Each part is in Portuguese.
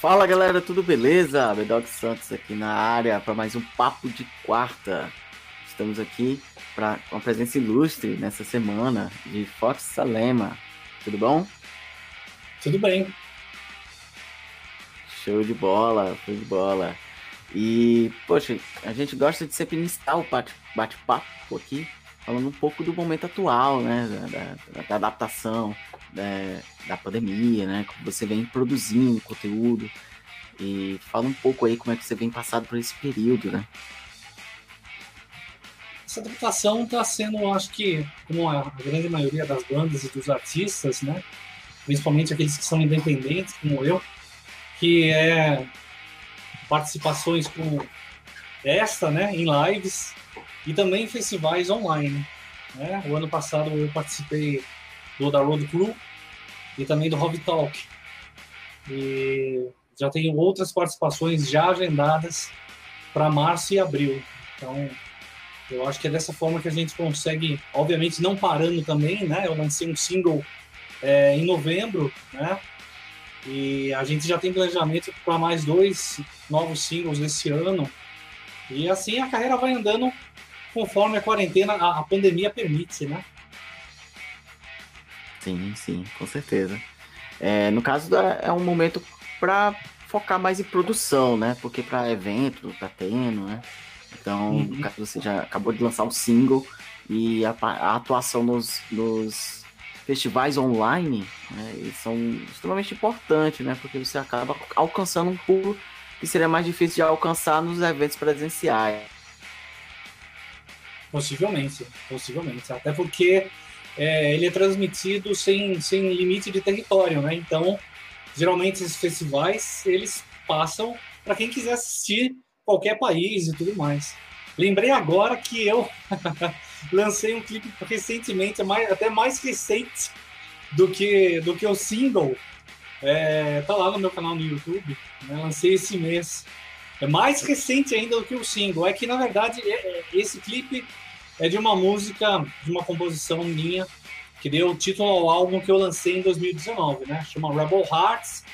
Fala galera, tudo beleza? Bedog Santos aqui na área para mais um Papo de Quarta. Estamos aqui para uma presença ilustre nessa semana de Fox Salema. Tudo bom? Tudo bem. Show de bola, show de bola. E, poxa, a gente gosta de sempre iniciar o bate-papo aqui, falando um pouco do momento atual, né? Da, da, da adaptação, da, da pandemia, né? Como você vem produzindo conteúdo. E fala um pouco aí como é que você vem passado por esse período, né? Essa adaptação está sendo, acho que, como a grande maioria das bandas e dos artistas, né? Principalmente aqueles que são independentes, como eu, que é participações com esta, né, em lives e também festivais online. Né? O ano passado eu participei do da Road Crew e também do Hobby Talk. E já tenho outras participações já agendadas para março e abril. Então, eu acho que é dessa forma que a gente consegue, obviamente não parando também, né? Eu lancei um single é, em novembro, né? E a gente já tem planejamento para mais dois novos singles esse ano. E assim a carreira vai andando conforme a quarentena, a, a pandemia permite, né? Sim, sim, com certeza. É, no caso, é um momento para focar mais em produção, né? Porque para evento tá tendo, né? Então, uhum. no caso, você já acabou de lançar um single e a, a atuação nos, nos, festivais online né, são extremamente importantes, né? Porque você acaba alcançando um público que seria mais difícil de alcançar nos eventos presenciais. Possivelmente, possivelmente. Até porque é, ele é transmitido sem, sem limite de território, né? Então, geralmente esses festivais, eles passam para quem quiser assistir qualquer país e tudo mais. Lembrei agora que eu lancei um clipe recentemente, mais, até mais recente do que, do que o single. É, tá lá no meu canal no YouTube, né? lancei esse mês. É mais recente ainda do que o single. É que, na verdade, é, é, esse clipe é de uma música, de uma composição minha, que deu o título ao álbum que eu lancei em 2019, né? Chama Rebel Hearts.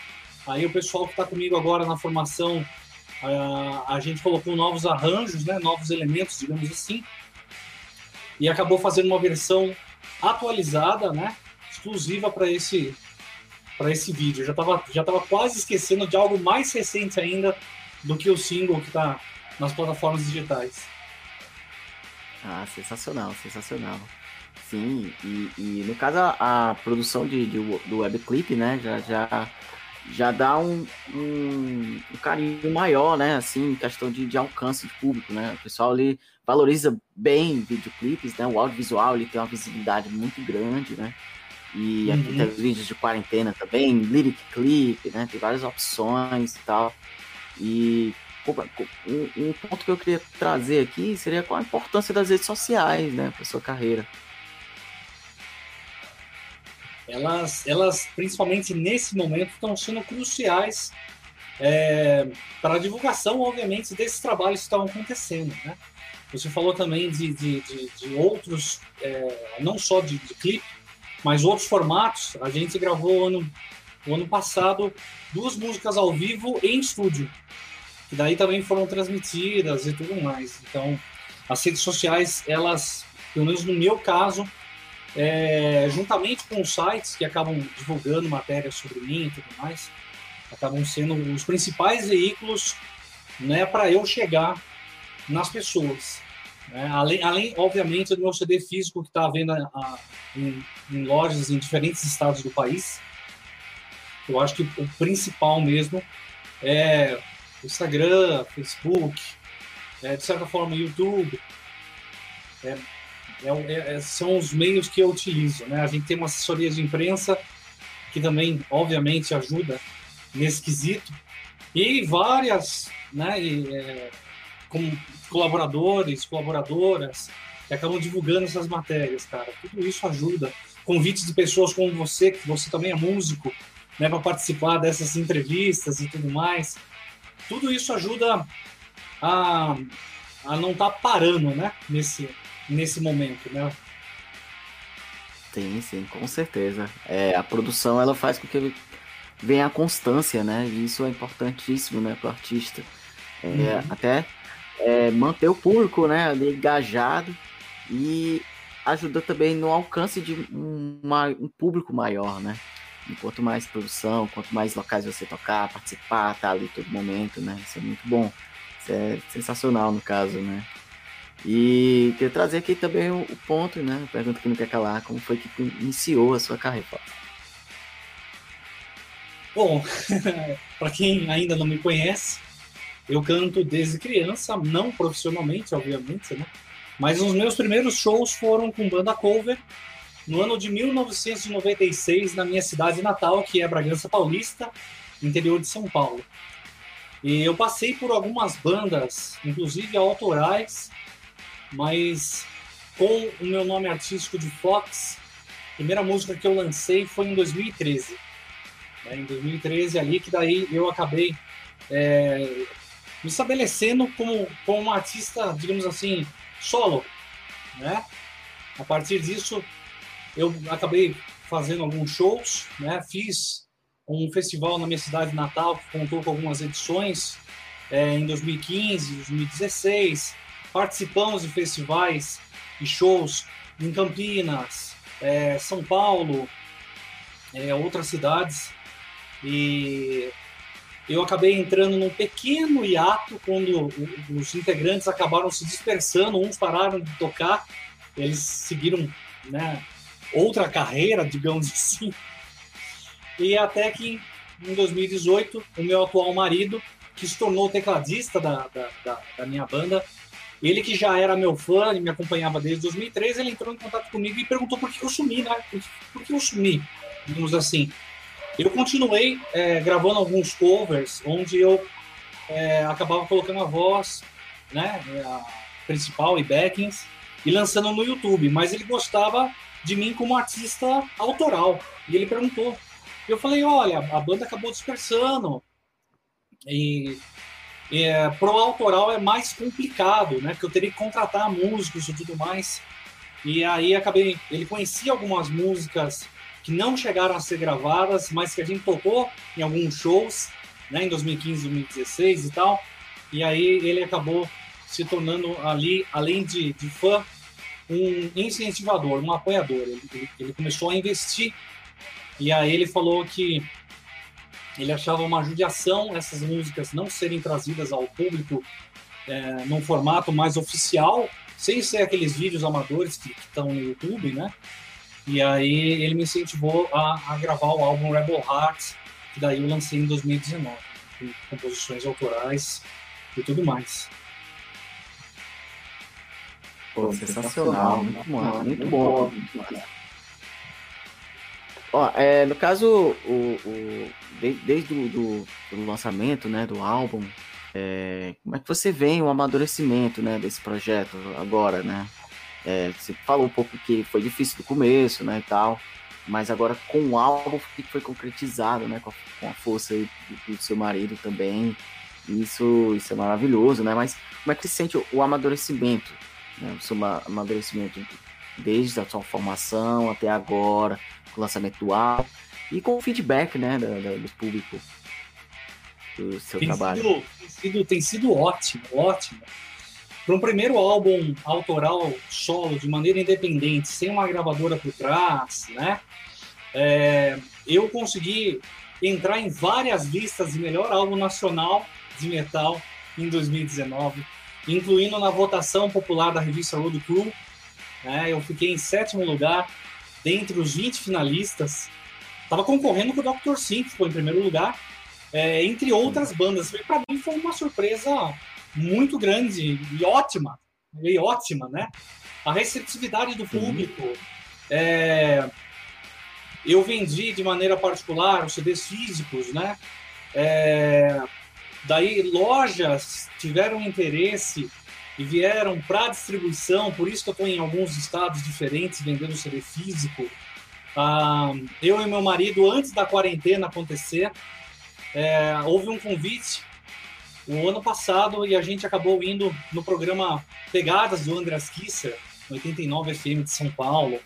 Aí o pessoal que está comigo agora na formação, a, a gente colocou novos arranjos, né? Novos elementos, digamos assim. E acabou fazendo uma versão atualizada, né? Exclusiva para esse para esse vídeo. Eu já estava já tava quase esquecendo de algo mais recente ainda do que o single que está nas plataformas digitais. Ah, sensacional, sensacional. Sim, e, e no caso a, a produção de, de, do webclip, né, já, já, já dá um, um, um, carinho maior, né, assim, em questão de, de alcance de público, né, o pessoal ali valoriza bem videoclipes, né, o audiovisual ele tem uma visibilidade muito grande, né, e uhum. aqui tem os vídeos de quarentena também, lyric clip, né, tem várias opções e tal, e um, ponto que eu queria trazer aqui seria qual a importância das redes sociais, né, para sua carreira. Elas, elas, principalmente nesse momento, estão sendo cruciais é, para a divulgação, obviamente, desses trabalhos que estão acontecendo, né? Você falou também de, de, de, de outros, é, não só de, de clipe, mas outros formatos. A gente gravou ano, o ano passado duas músicas ao vivo em estúdio que daí também foram transmitidas e tudo mais. Então, as redes sociais, elas, pelo menos no meu caso, é, juntamente com os sites que acabam divulgando matérias sobre mim e tudo mais, acabam sendo os principais veículos né, para eu chegar nas pessoas. Né? Além, além, obviamente, do meu CD físico que está vendo a, a, em, em lojas em diferentes estados do país. Eu acho que o principal mesmo é Instagram, Facebook, é, de certa forma YouTube, é, é, é, são os meios que eu utilizo. Né? A gente tem uma assessoria de imprensa que também, obviamente, ajuda nesse quesito, e várias né, e, é, com colaboradores, colaboradoras, que acabam divulgando essas matérias, cara. Tudo isso ajuda. Convites de pessoas como você, que você também é músico, né, para participar dessas entrevistas e tudo mais tudo isso ajuda a, a não estar tá parando, né? Nesse, nesse momento, né? Sim, sim, com certeza. É, a produção ela faz com que vem a constância, né? E isso é importantíssimo, né, para o artista. É, uhum. Até é, manter o público, né, ali engajado e ajuda também no alcance de um, uma, um público maior, né? Quanto mais produção, quanto mais locais você tocar, participar, tá ali todo momento, né? Isso é muito bom. Isso é sensacional no caso, né? E queria trazer aqui também o, o ponto, né? Pergunta que não quer calar, como foi que iniciou a sua carreira? Bom, para quem ainda não me conhece, eu canto desde criança, não profissionalmente, obviamente, né? Mas os meus primeiros shows foram com banda cover no ano de 1996, na minha cidade natal, que é Bragança Paulista, interior de São Paulo. E eu passei por algumas bandas, inclusive autorais, mas com o meu nome artístico de Fox, a primeira música que eu lancei foi em 2013. É, em 2013 ali, que daí eu acabei é, me estabelecendo como, como um artista, digamos assim, solo, né? A partir disso, eu acabei fazendo alguns shows, né? Fiz um festival na minha cidade natal que contou com algumas edições é, em 2015, 2016. Participamos de festivais e shows em Campinas, é, São Paulo, é, outras cidades. E eu acabei entrando num pequeno hiato quando os integrantes acabaram se dispersando, uns pararam de tocar, eles seguiram né, outra carreira, digamos assim. E até que em 2018, o meu atual marido, que se tornou tecladista da, da, da, da minha banda, ele que já era meu fã e me acompanhava desde 2013, ele entrou em contato comigo e perguntou por que eu sumi, né? Por que eu sumi, digamos assim. Eu continuei é, gravando alguns covers, onde eu é, acabava colocando a voz, né, a principal e backings, e lançando no YouTube, mas ele gostava de mim como artista autoral. E ele perguntou. Eu falei, olha, a banda acabou dispersando. E, e é, pro autoral é mais complicado, né? Porque eu teria que contratar músicos e tudo mais. E aí acabei. Ele conhecia algumas músicas que não chegaram a ser gravadas, mas que a gente tocou em alguns shows, né? Em 2015, 2016 e tal. E aí ele acabou se tornando ali, além de, de fã, um incentivador, um apoiador. Ele, ele, começou a investir e aí ele falou que ele achava uma judiação essas músicas não serem trazidas ao público é, num formato mais oficial, sem ser aqueles vídeos amadores que estão no YouTube, né? E aí ele me incentivou a, a gravar o álbum Rebel Hearts, que daí eu lancei em 2019, com composições autorais e tudo mais. Pô, sensacional, muito bom, muito bom. Ó, é, no caso, o, o desde o do, do, lançamento, né, do álbum, é, como é que você vê o amadurecimento, né, desse projeto agora, né? É, você falou um pouco que foi difícil no começo, né, e tal, mas agora com o álbum que foi concretizado, né, com a, com a força do, do, seu marido também, isso, isso é maravilhoso, né? Mas como é que você sente o, o amadurecimento né, o seu amadurecimento desde a sua formação até agora, com o lançamento do álbum e com o feedback né, do, do público do seu tem trabalho. Sido, tem, sido, tem sido ótimo, ótimo. Para um primeiro álbum autoral solo, de maneira independente, sem uma gravadora por trás, né? É, eu consegui entrar em várias listas de melhor álbum nacional de metal em 2019 incluindo na votação popular da revista Road Crew. Né, eu fiquei em sétimo lugar, dentre os 20 finalistas. Estava concorrendo com o Dr. Sim, que ficou em primeiro lugar, é, entre outras bandas. Para mim foi uma surpresa muito grande e ótima, e ótima, né? A receptividade do público. É, eu vendi de maneira particular os CDs físicos, né? É, Daí lojas tiveram interesse e vieram para distribuição, por isso que eu estou em alguns estados diferentes vendendo CD físico. Ah, eu e meu marido, antes da quarentena acontecer, é, houve um convite o ano passado e a gente acabou indo no programa Pegadas do Andreas Kisser, 89 FM de São Paulo.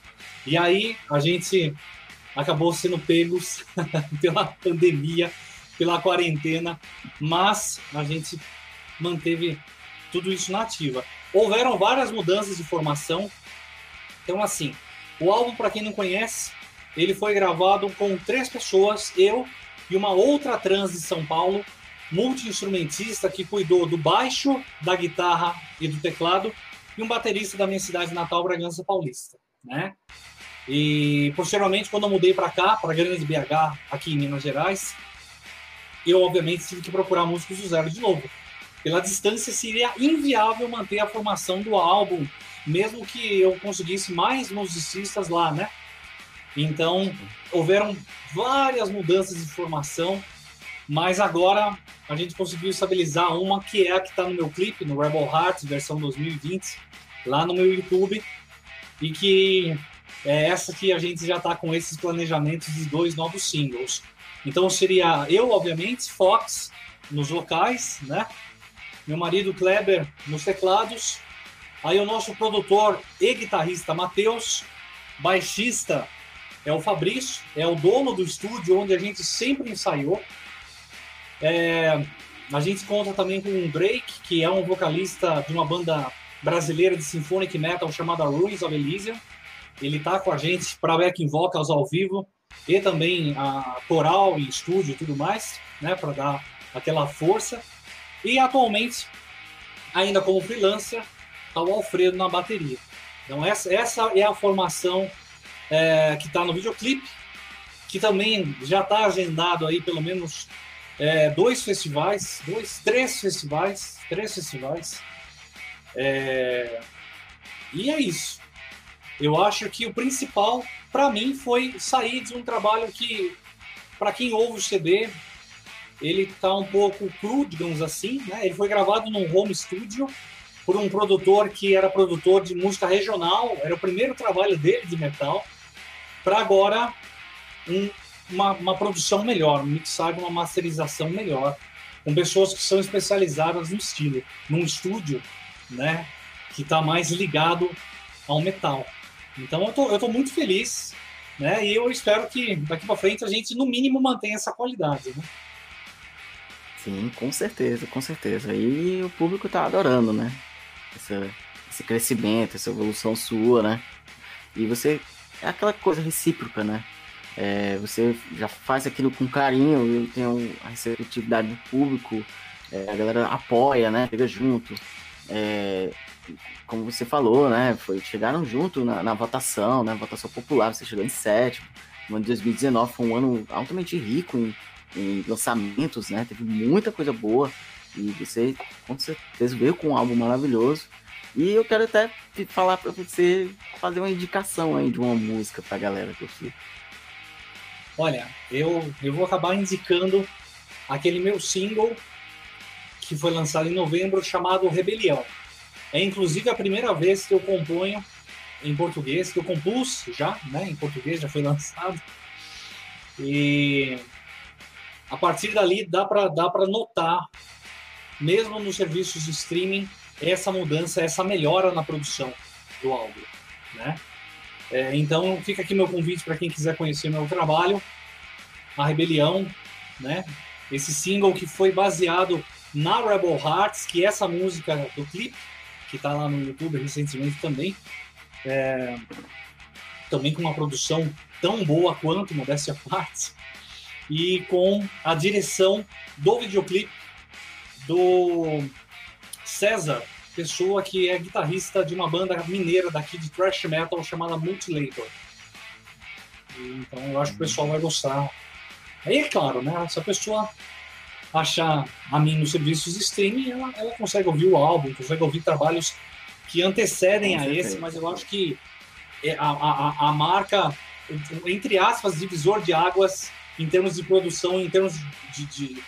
E aí a gente acabou sendo pegos pela pandemia, pela quarentena, mas a gente manteve tudo isso na ativa. Houveram várias mudanças de formação. Então, assim, o álbum, para quem não conhece, ele foi gravado com três pessoas, eu e uma outra trans de São Paulo, multi-instrumentista que cuidou do baixo, da guitarra e do teclado, e um baterista da minha cidade natal, Bragança Paulista, né? E posteriormente, quando eu mudei para cá, para Grande BH, aqui em Minas Gerais, eu obviamente tive que procurar músicos do zero de novo. Pela distância seria inviável manter a formação do álbum, mesmo que eu conseguisse mais musicistas lá, né? Então, houveram várias mudanças de formação, mas agora a gente conseguiu estabilizar uma que é a que está no meu clipe, no Rebel Hearts, versão 2020, lá no meu YouTube, e que é essa que a gente já está com esses planejamentos de dois novos singles. Então seria eu, obviamente, Fox nos vocais, né? Meu marido Kleber nos teclados. Aí o nosso produtor e guitarrista Matheus, baixista é o Fabrício, é o dono do estúdio onde a gente sempre ensaiou. É, a gente conta também com o Drake, que é um vocalista de uma banda brasileira de symphonic metal chamada Ruins of Elysium. Ele tá com a gente para backing vocals ao vivo e também a coral e estúdio e tudo mais, né, para dar aquela força. E atualmente, ainda como freelancer, tá o Alfredo na bateria. Então essa, essa é a formação é, que está no videoclipe, que também já está agendado aí pelo menos é, dois festivais, dois, três festivais, três festivais. É, e é isso. Eu acho que o principal para mim foi sair de um trabalho que, para quem ouve o CD, ele está um pouco cru, digamos assim. Né? Ele foi gravado num home studio por um produtor que era produtor de música regional, era o primeiro trabalho dele de metal, para agora um, uma, uma, produção melhor, um mixagem, uma masterização melhor, com pessoas que são especializadas no estilo, num estúdio, né, que está mais ligado ao metal. Então eu tô, eu tô muito feliz, né? E eu espero que daqui para frente a gente no mínimo mantenha essa qualidade, né? Sim, com certeza, com certeza. E o público tá adorando, né? Esse crescimento, essa evolução sua, né? E você é aquela coisa recíproca, né? É, você já faz aquilo com carinho e tem a receptividade do público, é, a galera apoia, né? Chega junto. É, como você falou, né? Foi, chegaram junto na, na, votação, né? Votação popular, você chegou em sétimo. O ano de 2019 foi um ano altamente rico em, em lançamentos, né? Teve muita coisa boa. E você, com certeza, veio com um álbum maravilhoso. E eu quero até falar para você fazer uma indicação aí de uma música pra galera curtir. Olha, eu, eu vou acabar indicando aquele meu single que foi lançado em novembro chamado Rebelião. É inclusive a primeira vez que eu componho em português, que eu compus já, né, em português, já foi lançado. E a partir dali dá para dá para notar, mesmo nos serviços de streaming, essa mudança, essa melhora na produção do álbum, né? É, então fica aqui meu convite para quem quiser conhecer meu trabalho, A Rebelião, né? Esse single que foi baseado na Rebel Hearts, que é essa música do clipe que está lá no YouTube recentemente também, é, também com uma produção tão boa quanto Modéstia Parts, e com a direção do videoclipe do César, pessoa que é guitarrista de uma banda mineira daqui de thrash metal chamada Multilator. Então eu acho que o pessoal vai gostar. Aí é claro, né? Se a pessoa achar a mim nos serviços de streaming, ela, ela consegue ouvir o álbum, consegue ouvir trabalhos que antecedem a esse, mas eu acho que é, a, a, a marca, entre aspas, divisor de águas em termos de produção, em termos de, de,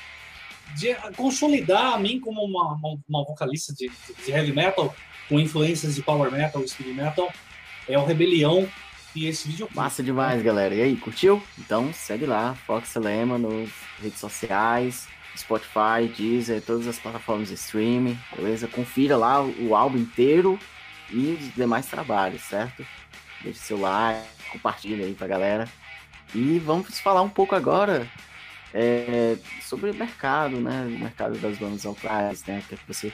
de consolidar a mim como uma, uma, uma vocalista de, de, heavy metal, com influências de power metal, speed metal, é o Rebelião e esse vídeo. Massa demais, galera. E aí, curtiu? Então segue lá, Fox Lema nas redes sociais, Spotify, Deezer, todas as plataformas de streaming, beleza? Confira lá o, álbum inteiro e os demais trabalhos, certo? Deixe seu like, compartilha aí pra galera. E vamos falar um pouco agora é, sobre o mercado, né? O mercado das bandas autorais, né? O que, é que você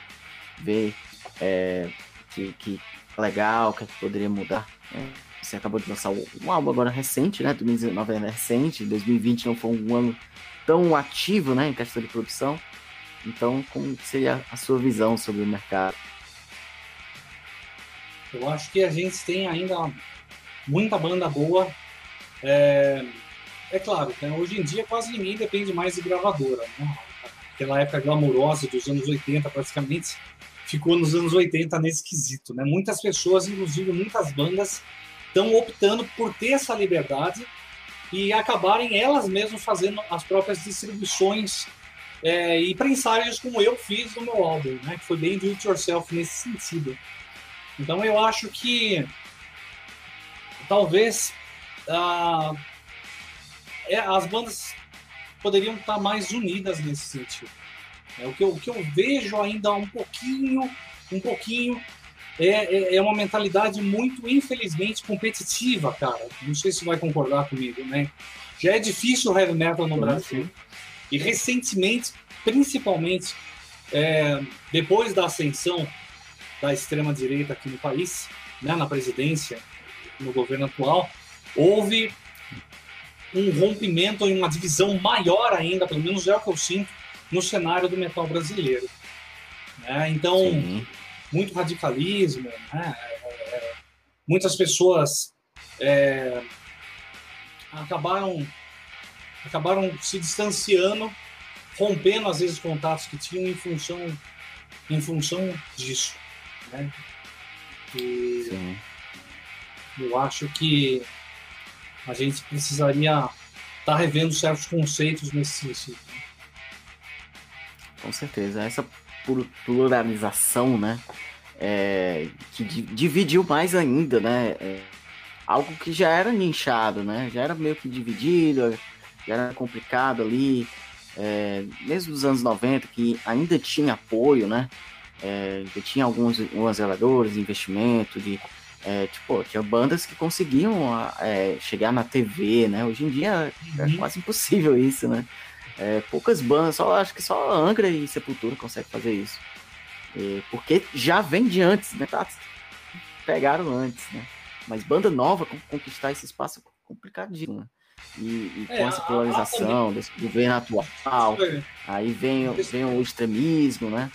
vê é, que, que legal, o que, é que poderia mudar. Né? Você acabou de lançar um álbum agora recente, né? 2019 é recente, 2020 não foi um ano tão ativo, né? Em questão de produção. Então, como seria a sua visão sobre o mercado? Eu acho que a gente tem ainda muita banda boa. É, é claro, né, hoje em dia quase ninguém depende mais de gravadora. Né? Aquela época glamourosa dos anos 80, praticamente, ficou nos anos 80 nesse quesito. Né? Muitas pessoas, inclusive muitas bandas, estão optando por ter essa liberdade e acabarem elas mesmas fazendo as próprias distribuições é, e prensagens como eu fiz no meu álbum, né? que foi bem do it yourself nesse sentido. Então eu acho que talvez ah, é, as bandas poderiam estar mais unidas nesse sentido. É, o, que eu, o que eu vejo ainda um pouquinho, um pouquinho, é, é, é, uma mentalidade muito, infelizmente, competitiva, cara. Não sei se vai concordar comigo, né? Já é difícil o heavy metal no Brasil. E recentemente, principalmente, é, depois da ascensão da extrema-direita aqui no país, né, na presidência, no governo atual, houve um rompimento e uma divisão maior ainda, pelo menos é o que eu sinto, no cenário do metal brasileiro. Né? Então, Sim. Muito radicalismo, né? é, muitas pessoas é, acabaram, acabaram se distanciando, rompendo às vezes contatos que tinham em função, em função disso. Né? E Sim. eu acho que a gente precisaria estar tá revendo certos conceitos nesse sentido. Com certeza. Essa pluralização, né? É, que dividiu mais ainda, né? É, algo que já era nichado, né? Já era meio que dividido, já era complicado ali. É, mesmo nos anos 90, que ainda tinha apoio, né? É, tinha alguns, alguns zeladores, investimento de é, tipo, tinha bandas que conseguiam é, chegar na TV, né? Hoje em dia é uhum. quase impossível isso, né? É, poucas bandas, só acho que só Angra e Sepultura conseguem fazer isso. É, porque já vem de antes, né? Tá, pegaram antes, né? Mas banda nova, conquistar esse espaço é complicadíssimo, né? E, e com é, essa polarização desse governo atual, aí vem, vem o extremismo, né?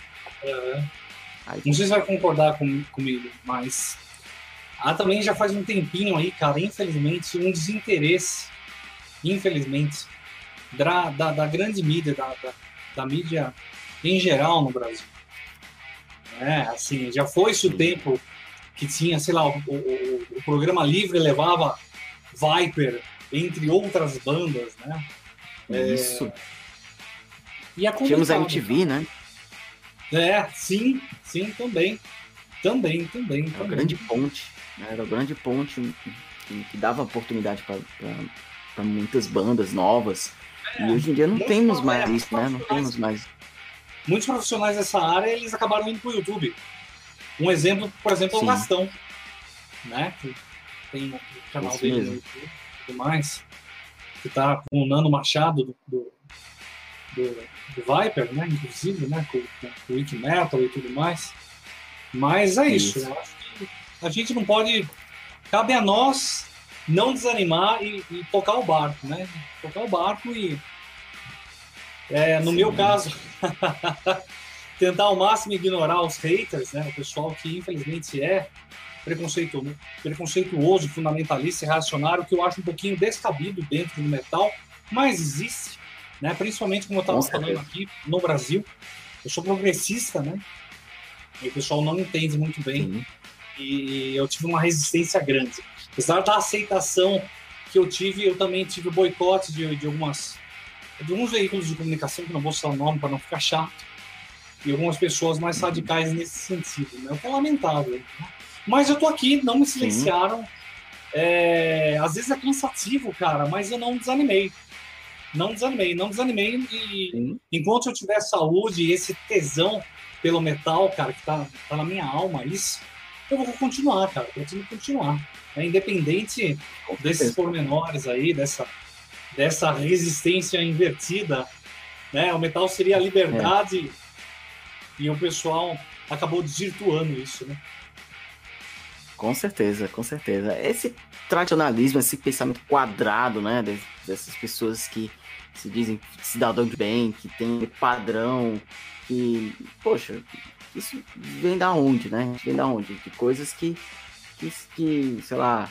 Aí, Não sei se vai concordar com, comigo, mas Há também já faz um tempinho aí, cara, infelizmente, um desinteresse, infelizmente, da, da, da grande mídia, da, da, da, mídia em geral no Brasil. É, assim, já foi-se o tempo que tinha, sei lá, o, o, o, programa livre levava Viper, entre outras bandas, né? É, Isso. É... E é Tínhamos a MTV, né? É, sim, sim, também. Também, também. É uma grande ponte. Né? Era a grande ponte que, que dava oportunidade para muitas bandas novas. E hoje em dia não temos mais isso, né? Não temos mais. Muitos profissionais dessa área eles acabaram indo para o YouTube. Um exemplo, por exemplo, é o Gastão, né? Que tem o canal isso dele mesmo. no YouTube e tudo mais. Que tá com o Nano Machado do, do, do, do Viper, né? Inclusive, né? Com, com, o Wiki Metal e tudo mais. Mas é isso. isso. Eu acho a gente não pode. Cabe a nós não desanimar e, e tocar o barco, né? Tocar o barco e. É, no Sim. meu caso, tentar ao máximo ignorar os haters, né? O pessoal que infelizmente é preconceituoso, preconceituoso fundamentalista e reacionário, que eu acho um pouquinho descabido dentro do metal, mas existe, né? Principalmente como eu estava falando aqui no Brasil. Eu sou progressista, né? E o pessoal não entende muito bem. Sim e eu tive uma resistência grande. Apesar da aceitação que eu tive, eu também tive boicote de, de algumas de alguns veículos de comunicação, que não vou citar o nome para não ficar chato, e algumas pessoas mais radicais nesse sentido, né? o que é lamentável. Né? Mas eu tô aqui, não me silenciaram. É, às vezes é cansativo, cara, mas eu não desanimei. Não desanimei, não desanimei. E Sim. enquanto eu tiver saúde e esse tesão pelo metal, cara, que tá, tá na minha alma, isso, eu vou continuar, cara. Eu continuo continuar. É, independente desses pormenores aí, dessa, dessa resistência invertida, né? O metal seria a liberdade é. e o pessoal acabou desvirtuando isso, né? Com certeza, com certeza. Esse tradicionalismo, esse pensamento quadrado, né, dessas pessoas que se dizem cidadão de bem, que tem padrão, que, poxa, isso vem da onde, né? Vem da onde? De coisas que, que, que sei lá,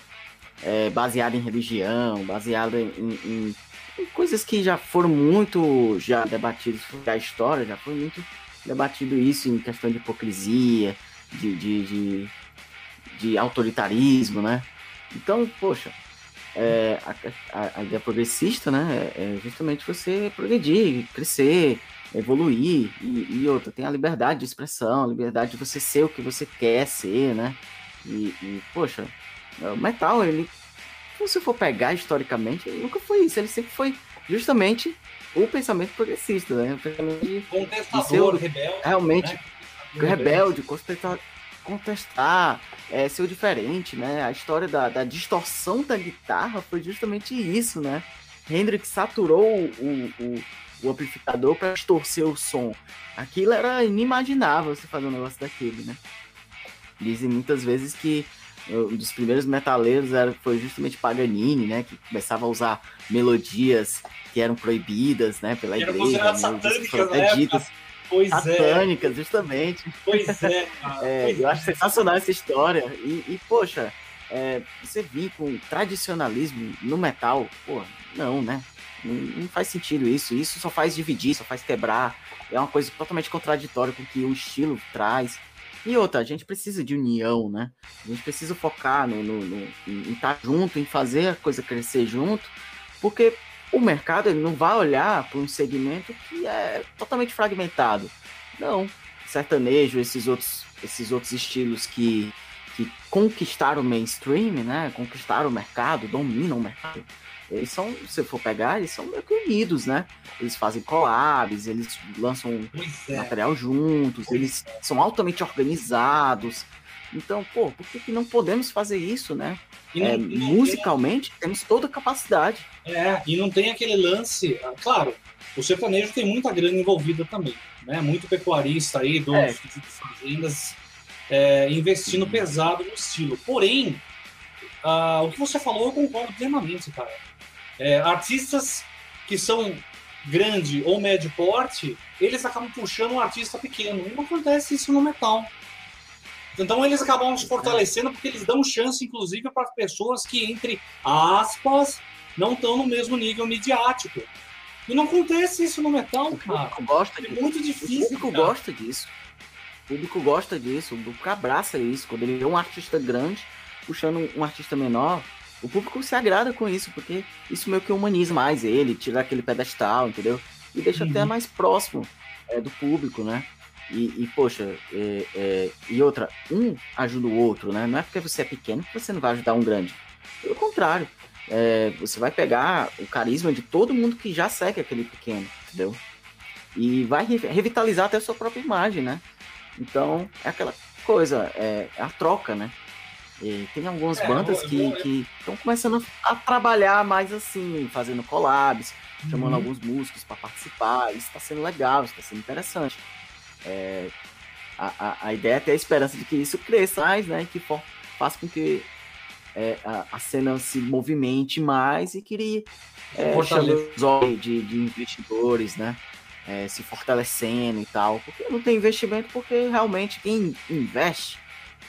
é, baseada em religião, baseada em, em, em, coisas que já foram muito já debatidas a história, já foi muito debatido isso em questão de hipocrisia, de, de, de, de autoritarismo, né? Então, poxa, é, a, a, ideia progressista, né, é, é justamente você progredir, crescer, evoluir e, e, outra, tem a liberdade de expressão, a liberdade de você ser o que você quer ser, né? E, e poxa, o metal, ele, se você for pegar historicamente, ele nunca foi isso, ele sempre foi justamente o pensamento progressista, né? O pensamento de, Contestador, de ser, rebelde. Realmente, né? rebelde, contestar, contestar é, ser o diferente, né? A história da, da distorção da guitarra foi justamente isso, né? Hendrix saturou o, o, o amplificador para distorcer o som. Aquilo era inimaginável você fazer um negócio daquele, né? Dizem muitas vezes que um dos primeiros metaleiros era, foi justamente Paganini, né? Que começava a usar melodias que eram proibidas, né? Pela igreja. Eram satânicas na ditas, Pois satânicas, é. justamente. Pois é. é pois eu acho sensacional essa história. E, e poxa, é, você vir com tradicionalismo no metal, pô, não, né? Não, não, faz sentido isso. Isso só faz dividir, só faz quebrar. É uma coisa totalmente contraditória com o que o estilo traz. E outra, a gente precisa de união, né? A gente precisa focar no, no, no em estar junto, em fazer a coisa crescer junto, porque o mercado ele não vai olhar para um segmento que é totalmente fragmentado. Não. Sertanejo, esses outros, esses outros estilos que, que conquistaram o mainstream, né? Conquistaram o mercado, dominam o mercado eles são, se for pegar, eles são meio que unidos, né? Eles fazem collabs, eles lançam é. material juntos, pois eles é. são altamente organizados. Então, pô, por que, que não podemos fazer isso, né? Não, é, musicalmente, tem... temos toda a capacidade. É, e não tem aquele lance. Ah, claro, o sertanejo tem muita grana envolvida também, né? Muito pecuarista aí, donos é. de fazendas, é, investindo pesado no estilo. Porém, uh, o que você falou eu concordo plenamente, cara é, artistas que são grande ou médio porte, eles acabam puxando um artista pequeno. Não acontece isso no metal. Então eles acabam se fortalecendo porque eles dão chance, inclusive, para pessoas que, entre aspas, não estão no mesmo nível midiático. E não acontece isso no metal, cara. O gosta é disso. muito difícil. O público cara. gosta disso. O público gosta disso. O público abraça isso. Quando ele vê um artista grande puxando um artista menor, o público se agrada com isso, porque isso meio que humaniza mais ele, tira aquele pedestal, entendeu? E deixa uhum. até mais próximo é, do público, né? E, e poxa, é, é, e outra, um ajuda o outro, né? Não é porque você é pequeno que você não vai ajudar um grande. Pelo contrário, é, você vai pegar o carisma de todo mundo que já segue aquele pequeno, entendeu? E vai revitalizar até a sua própria imagem, né? Então, é aquela coisa, é, é a troca, né? E tem algumas é, bandas que estão começando a trabalhar mais assim, fazendo collabs, uhum. chamando alguns músicos para participar. Isso está sendo legal, isso está sendo interessante. É, a, a, a, ideia é ter a esperança de que isso cresça mais, né? Que for, faça com que é, a, a, cena se movimente mais e que é, chame os olhos de, de investidores, né? É, se fortalecendo e tal. Porque não tem investimento, porque realmente quem investe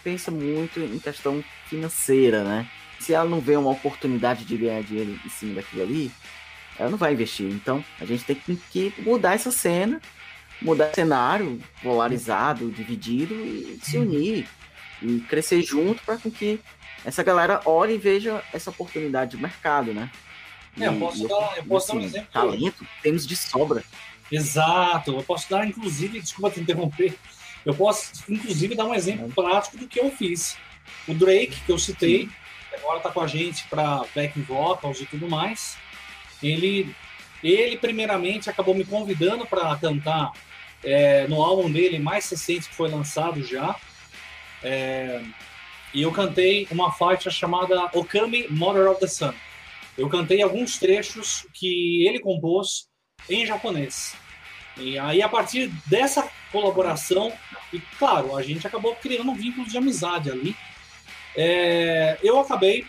pensa muito em questão financeira, né? Se ela não vê uma oportunidade de ganhar dinheiro em cima daquilo ali, ela não vai investir. Então, a gente tem que mudar essa cena, mudar o cenário polarizado, dividido e se uhum. unir e crescer junto para que essa galera olhe e veja essa oportunidade de mercado, né? É, eu posso, dar, eu posso assim, dar um assim, exemplo. Talento, temos de sobra. Exato. Eu posso dar, inclusive, desculpa te interromper, eu posso, inclusive, dar um exemplo prático do que eu fiz. O Drake, que eu citei, agora está com a gente para backing vocals e tudo mais. Ele, ele primeiramente, acabou me convidando para cantar é, no álbum dele mais recente que foi lançado já. É, e eu cantei uma faixa chamada Okami, Mother of the Sun. eu cantei alguns trechos que ele compôs em japonês. E aí, a partir dessa colaboração, e claro, a gente acabou criando um vínculo de amizade ali. É, eu acabei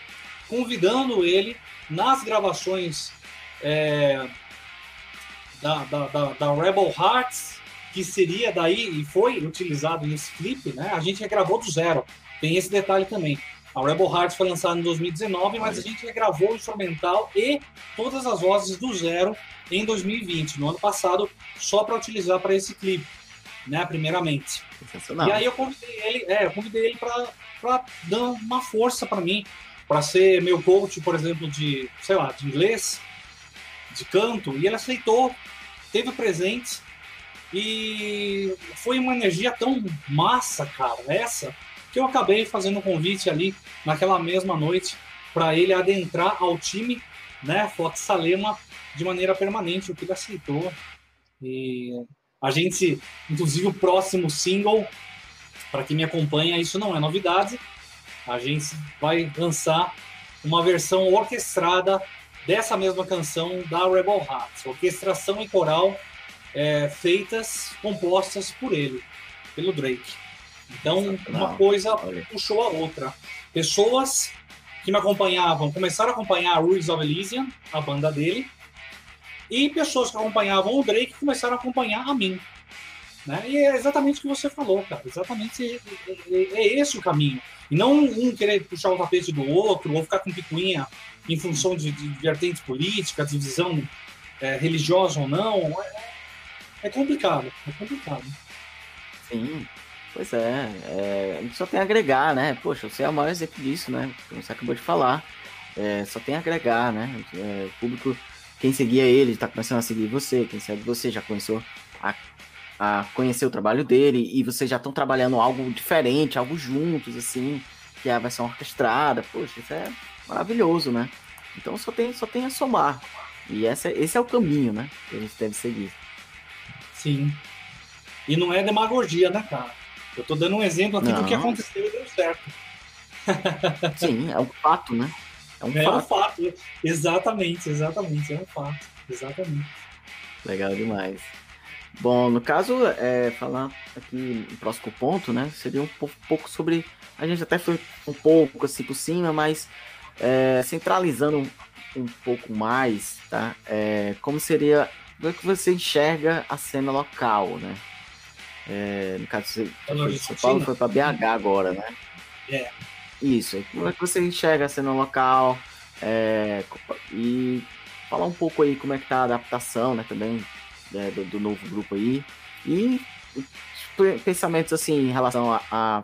convidando ele nas gravações é, da, da, da, da, Rebel Hearts, que seria daí e foi utilizado nesse clipe, né? A gente regravou do zero. Tem esse detalhe também. A Rebel Hearts foi lançada em 2019, mas a gente regravou o instrumental e todas as vozes do zero em 2020, no ano passado, só para utilizar para esse clipe, né? Primeiramente. E aí eu convidei ele, é, eu convidei ele para dar uma força para mim, para ser meu coach, por exemplo, de, sei lá, de inglês, de canto, e ele aceitou, teve presente e foi uma energia tão massa, cara, essa, que eu acabei fazendo um convite ali naquela mesma noite para ele adentrar ao time, né, Fox Salema, de maneira permanente, o que ele aceitou. E a gente, inclusive o próximo single, para quem me acompanha, isso não é novidade, a gente vai lançar uma versão orquestrada dessa mesma canção da Rebel Hearts, orquestração e coral é, feitas, compostas por ele, pelo Drake. Então, uma coisa puxou a outra. Pessoas que me acompanhavam começaram a acompanhar a Rules of Elysium, a banda dele, e pessoas que acompanhavam o Drake começaram a acompanhar a mim. Né? E é exatamente o que você falou, cara. Exatamente é, é, é esse o caminho. E não um querer puxar o tapete do outro, ou ficar com picuinha em função de, de vertentes políticas, divisão é, religiosa ou não. É, é, complicado, é complicado. Sim, pois é, é. Só tem a agregar, né? Poxa, você é o maior exemplo disso, né? Você acabou de falar. É, só tem a agregar, né? É, o público, quem seguia ele, está começando a seguir você, quem segue você já começou a a conhecer o trabalho dele e vocês já estão trabalhando algo diferente, algo juntos, assim, que é a versão orquestrada. Poxa, isso é maravilhoso, né? Então só tem, só tem a somar. E essa, esse é o caminho, né? Que a gente deve seguir. Sim. E não é demagogia, né, cara? Eu tô dando um exemplo aqui não. do que aconteceu e deu certo. Sim, é um fato, né? É um é fato. um fato. Exatamente, exatamente. É um fato. Exatamente. Legal demais. Bom, no caso, é, falar aqui no próximo ponto, né? Seria um pouco sobre. A gente até foi um pouco assim por cima, mas é, centralizando um, um, pouco mais, tá? É, como seria. Como é que você enxerga a cena local, né? É, no caso, você foi de São Paulo, foi para BH agora, né? É. Isso. Como é que você enxerga a cena local? É, e falar um pouco aí como é que tá a adaptação, né? Também né, do, do, novo grupo aí. E pensamentos assim em relação a, a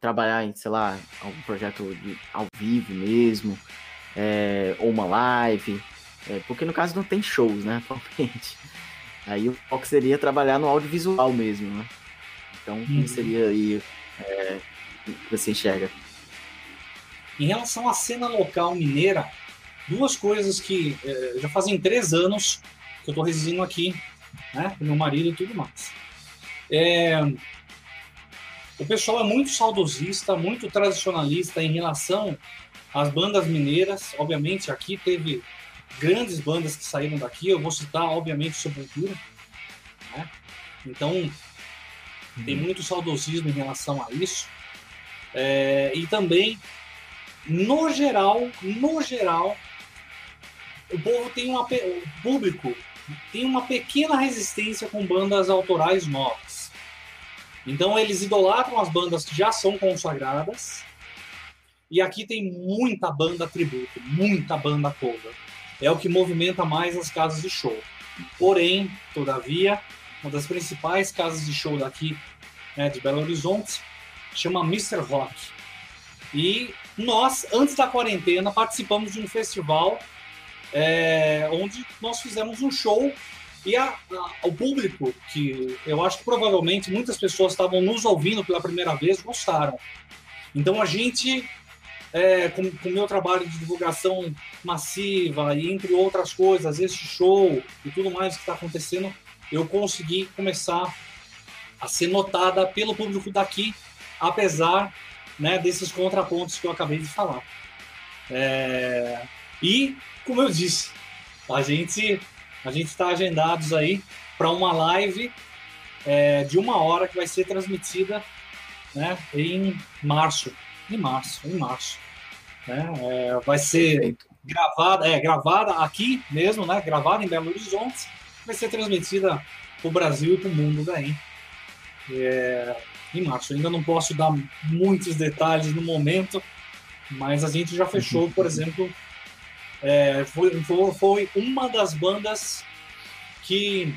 trabalhar em, sei lá, algum projeto de, ao vivo mesmo, é, ou uma live, é, porque no caso não tem shows, né, atualmente. Aí o foco seria trabalhar no audiovisual mesmo, né? Então, uhum. seria aí é, que você enxerga? Em relação à cena local mineira, duas coisas que é, já fazem três anos que eu estou residindo aqui né? Com meu marido e tudo mais. É, o pessoal é muito saudosista, muito tradicionalista em relação às bandas mineiras. Obviamente, aqui teve grandes bandas que saíram daqui. Eu vou citar, obviamente, Sepultura. Né? Então, tem uhum. muito saudosismo em relação a isso. É, e também, no geral, no geral, o povo tem uma, o público tem uma pequena resistência com bandas autorais novas. Então eles idolatram as bandas que já são consagradas. E aqui tem muita banda tributo, muita banda cover. É o que movimenta mais as casas de show. Porém, todavia, uma das principais casas de show daqui, né, de Belo Horizonte, chama Mr. Rock. E nós, antes da quarentena, participamos de um festival é, onde nós fizemos um show e a, a, o público, que eu acho que provavelmente muitas pessoas estavam nos ouvindo pela primeira vez, gostaram. Então a gente, é, com o meu trabalho de divulgação massiva e entre outras coisas, esse show e tudo mais que está acontecendo, eu consegui começar a ser notada pelo público daqui, apesar né, desses contrapontos que eu acabei de falar. É, E, como eu disse, a gente a gente está agendados aí para uma live é, de uma hora que vai ser transmitida né, em março. Em março, em março. Né? É, vai ser gravada, é, gravada aqui mesmo, né? Gravada em Belo Horizonte, vai ser transmitida para o Brasil e para o mundo daí. É, em março. Ainda não posso dar muitos detalhes no momento, mas a gente já fechou, por exemplo, é, foi, foi uma das bandas que,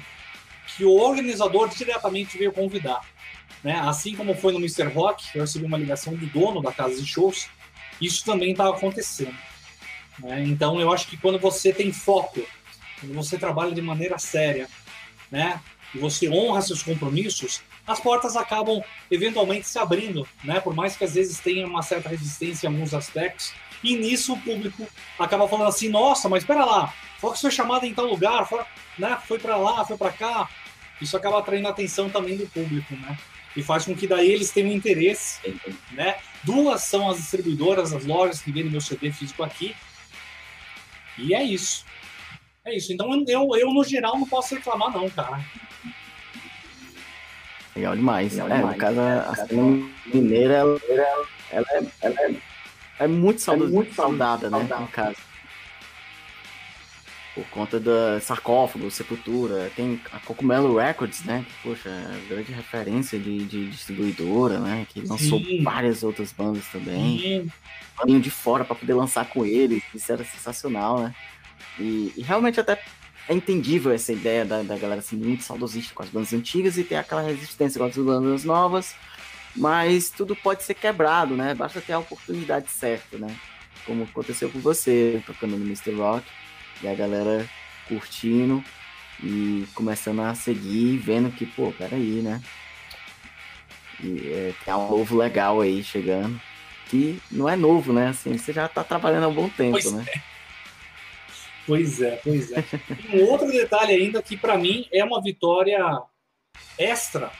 que o organizador diretamente veio convidar. Né? Assim como foi no Mr. Rock, eu recebi uma ligação do dono da casa de shows, isso também estava acontecendo. Né? Então eu acho que quando você tem foco, quando você trabalha de maneira séria, né? e você honra seus compromissos, as portas acabam eventualmente se abrindo, né? Por mais que às vezes tenha uma certa resistência em alguns aspectos, e nisso o público acaba falando assim: nossa, mas espera lá, Fox foi chamado em tal lugar, foi, né, foi para lá, foi para cá. Isso acaba atraindo a atenção também do público, né? E faz com que daí eles tenham interesse, né? Duas são as distribuidoras, as lojas que vendem meu CD físico aqui. E é isso. É isso. Então eu, eu no geral, não posso reclamar, não, cara. Legal demais. Legal é, demais. no caso, a cena mineira, ela, ela, é, ela é é muito, saudável, é muito saudada, né? No caso. Por conta da sarcófago, sepultura. Tem a Cocumelo Records, né? Que, poxa, é grande referência de, de distribuidora, né? Que lançou Sim. várias outras bandas também. Vinham de fora para poder lançar com eles. Isso era sensacional, né? E, e, realmente até é entendível essa ideia da, da galera assim, muito saudosista com as bandas antigas e ter aquela resistência com as bandas novas mas tudo pode ser quebrado, né? Basta ter a oportunidade certa, né? Como aconteceu com você, tocando no Mr. Rock, e a galera curtindo e começando a seguir, vendo que, pô, peraí, né? E é, tem um novo legal aí chegando, que não é novo, né? Assim, você já tá trabalhando há um bom tempo, pois né? É. Pois é, pois é. um outro detalhe ainda que para mim é uma vitória extra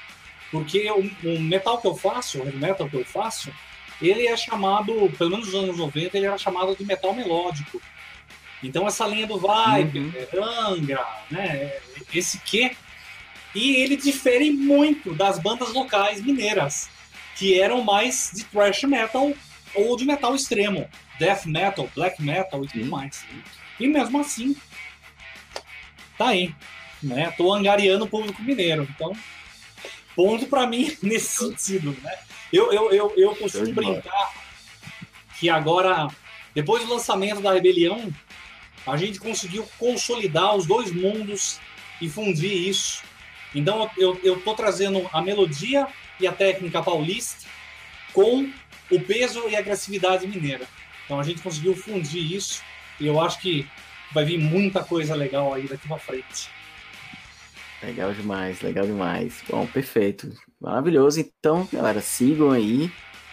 porque o, o, metal que eu faço, o metal que eu faço, ele é chamado, pelo menos nos anos 90, ele era chamado de metal melódico. Então essa linha do vibe, uhum. É, Angra, né, esse que e ele difere muito das bandas locais mineiras, que eram mais de thrash metal ou de metal extremo, death metal, black metal e tudo mais. E mesmo assim, tá aí, né? Tô angariando o público mineiro, então ponto para mim nesse sentido, né? Eu, eu, eu, eu costumo brincar que agora, depois do lançamento da Rebelião, a gente conseguiu consolidar os dois mundos e fundir isso. Então eu, eu tô trazendo a melodia e a técnica paulista com o peso e a agressividade mineira. Então a gente conseguiu fundir isso e eu acho que vai vir muita coisa legal aí daqui para frente. Legal demais, legal demais. Bom, perfeito. Maravilhoso. Então, galera, sigam aí,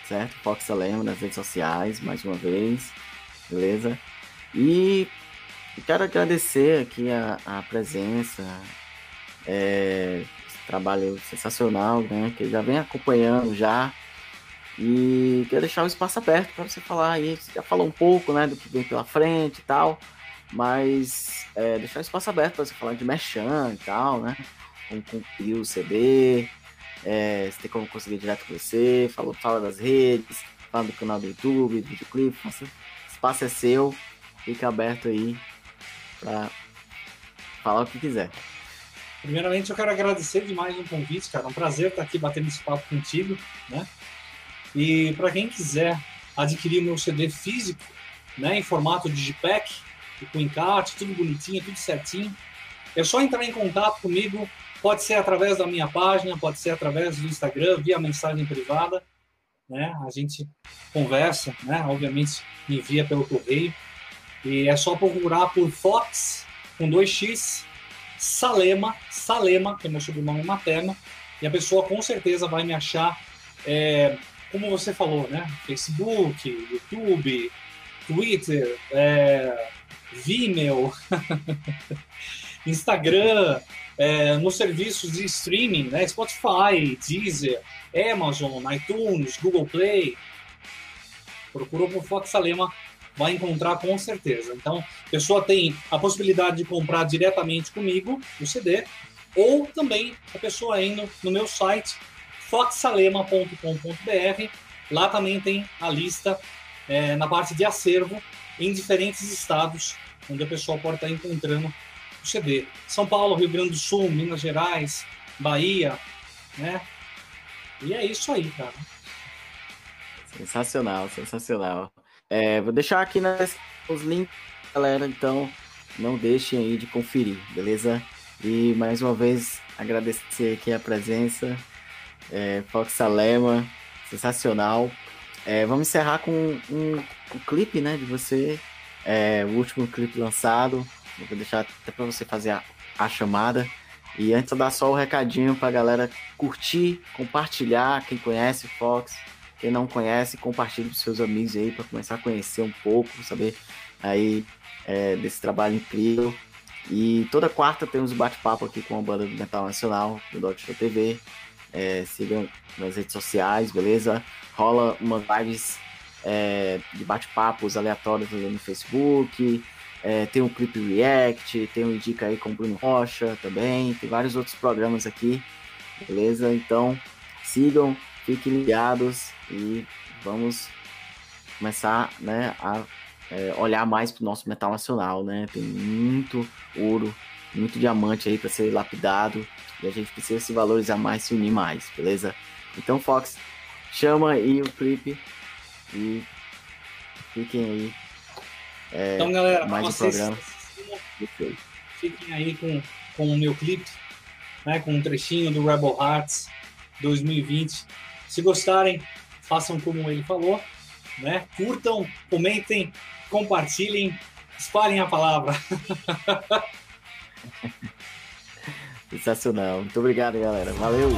certo? Fox Alemo nas redes sociais, mais uma vez. Beleza? E quero agradecer aqui a, a presença, é, esse trabalho sensacional, né? Que já vem acompanhando já. E quero deixar o espaço aberto para você falar aí. Você já falou um pouco, né, do que vem pela frente e tal mas é, deixar espaço aberto para você falar de Mechan e tal, né? Como cumprir o CD, é, você tem como conseguir direto com você, fala, fala das redes, fala do canal do YouTube, do videoclipe, espaço é seu, fica aberto aí para falar o que quiser. Primeiramente, eu quero agradecer demais o convite, cara. É um prazer estar aqui batendo esse papo contigo, né? E para quem quiser adquirir o meu CD físico, né, em formato Digipack, com encarte, tudo bonitinho, tudo certinho. É só entrar em contato comigo, pode ser através da minha página, pode ser através do Instagram, via mensagem privada, né? A gente conversa, né? Obviamente me envia pelo correio. E é só procurar por Fox com 2x Salema, Salema, que é meu sobrenome materno, e a pessoa com certeza vai me achar, é, como você falou, né? Facebook, YouTube, Twitter, é, Vimeo, Instagram, é, nos serviços de streaming, né? Spotify, Deezer, Amazon, iTunes, Google Play. Procurou por Fox Salema, vai encontrar com certeza. Então, a pessoa tem a possibilidade de comprar diretamente comigo o CD, ou também a pessoa indo no meu site foxalema.com.br. Lá também tem a lista é, na parte de acervo em diferentes estados onde a pessoa pode estar encontrando o CD. São Paulo, Rio Grande do Sul, Minas Gerais, Bahia, né? E é isso aí, cara. Sensacional, sensacional. É, vou deixar aqui nas, os links, galera, então não deixem aí de conferir, beleza? E mais uma vez agradecer aqui a presença, é, Fox Salema, sensacional. É, vamos encerrar com um, um, um, clipe, né, de você, é, o último clipe lançado. Vou deixar até para você fazer a, a chamada. E antes eu dar só o recadinho para a galera curtir, compartilhar, quem conhece Fox, quem não conhece, compartilhe com seus amigos aí para começar a conhecer um pouco, saber aí é, desse trabalho incrível. E toda quarta temos um bate-papo aqui com a banda do Metal Nacional, do Show TV. É, sigam nas redes sociais, beleza? Rola umas lives é, de bate-papos aleatórios no Facebook. É, tem o Clip React, tem o Indica aí com o Bruno Rocha também. Tem vários outros programas aqui, beleza? Então sigam, fiquem ligados e vamos começar né, a é, olhar mais para o nosso metal nacional, né? Tem muito ouro, muito diamante aí para ser lapidado e a gente precisa se valorizar mais, se unir mais, beleza? Então, Fox, chama aí o clipe e fiquem aí. É, então, galera, mais um programa. Fiquem aí com, com o meu clipe, né, com um trechinho do Rebel Hearts 2020. Se gostarem, façam como ele falou, né? Curtam, comentem, compartilhem, espalhem a palavra. Sensacional. Muito obrigado, galera. Valeu!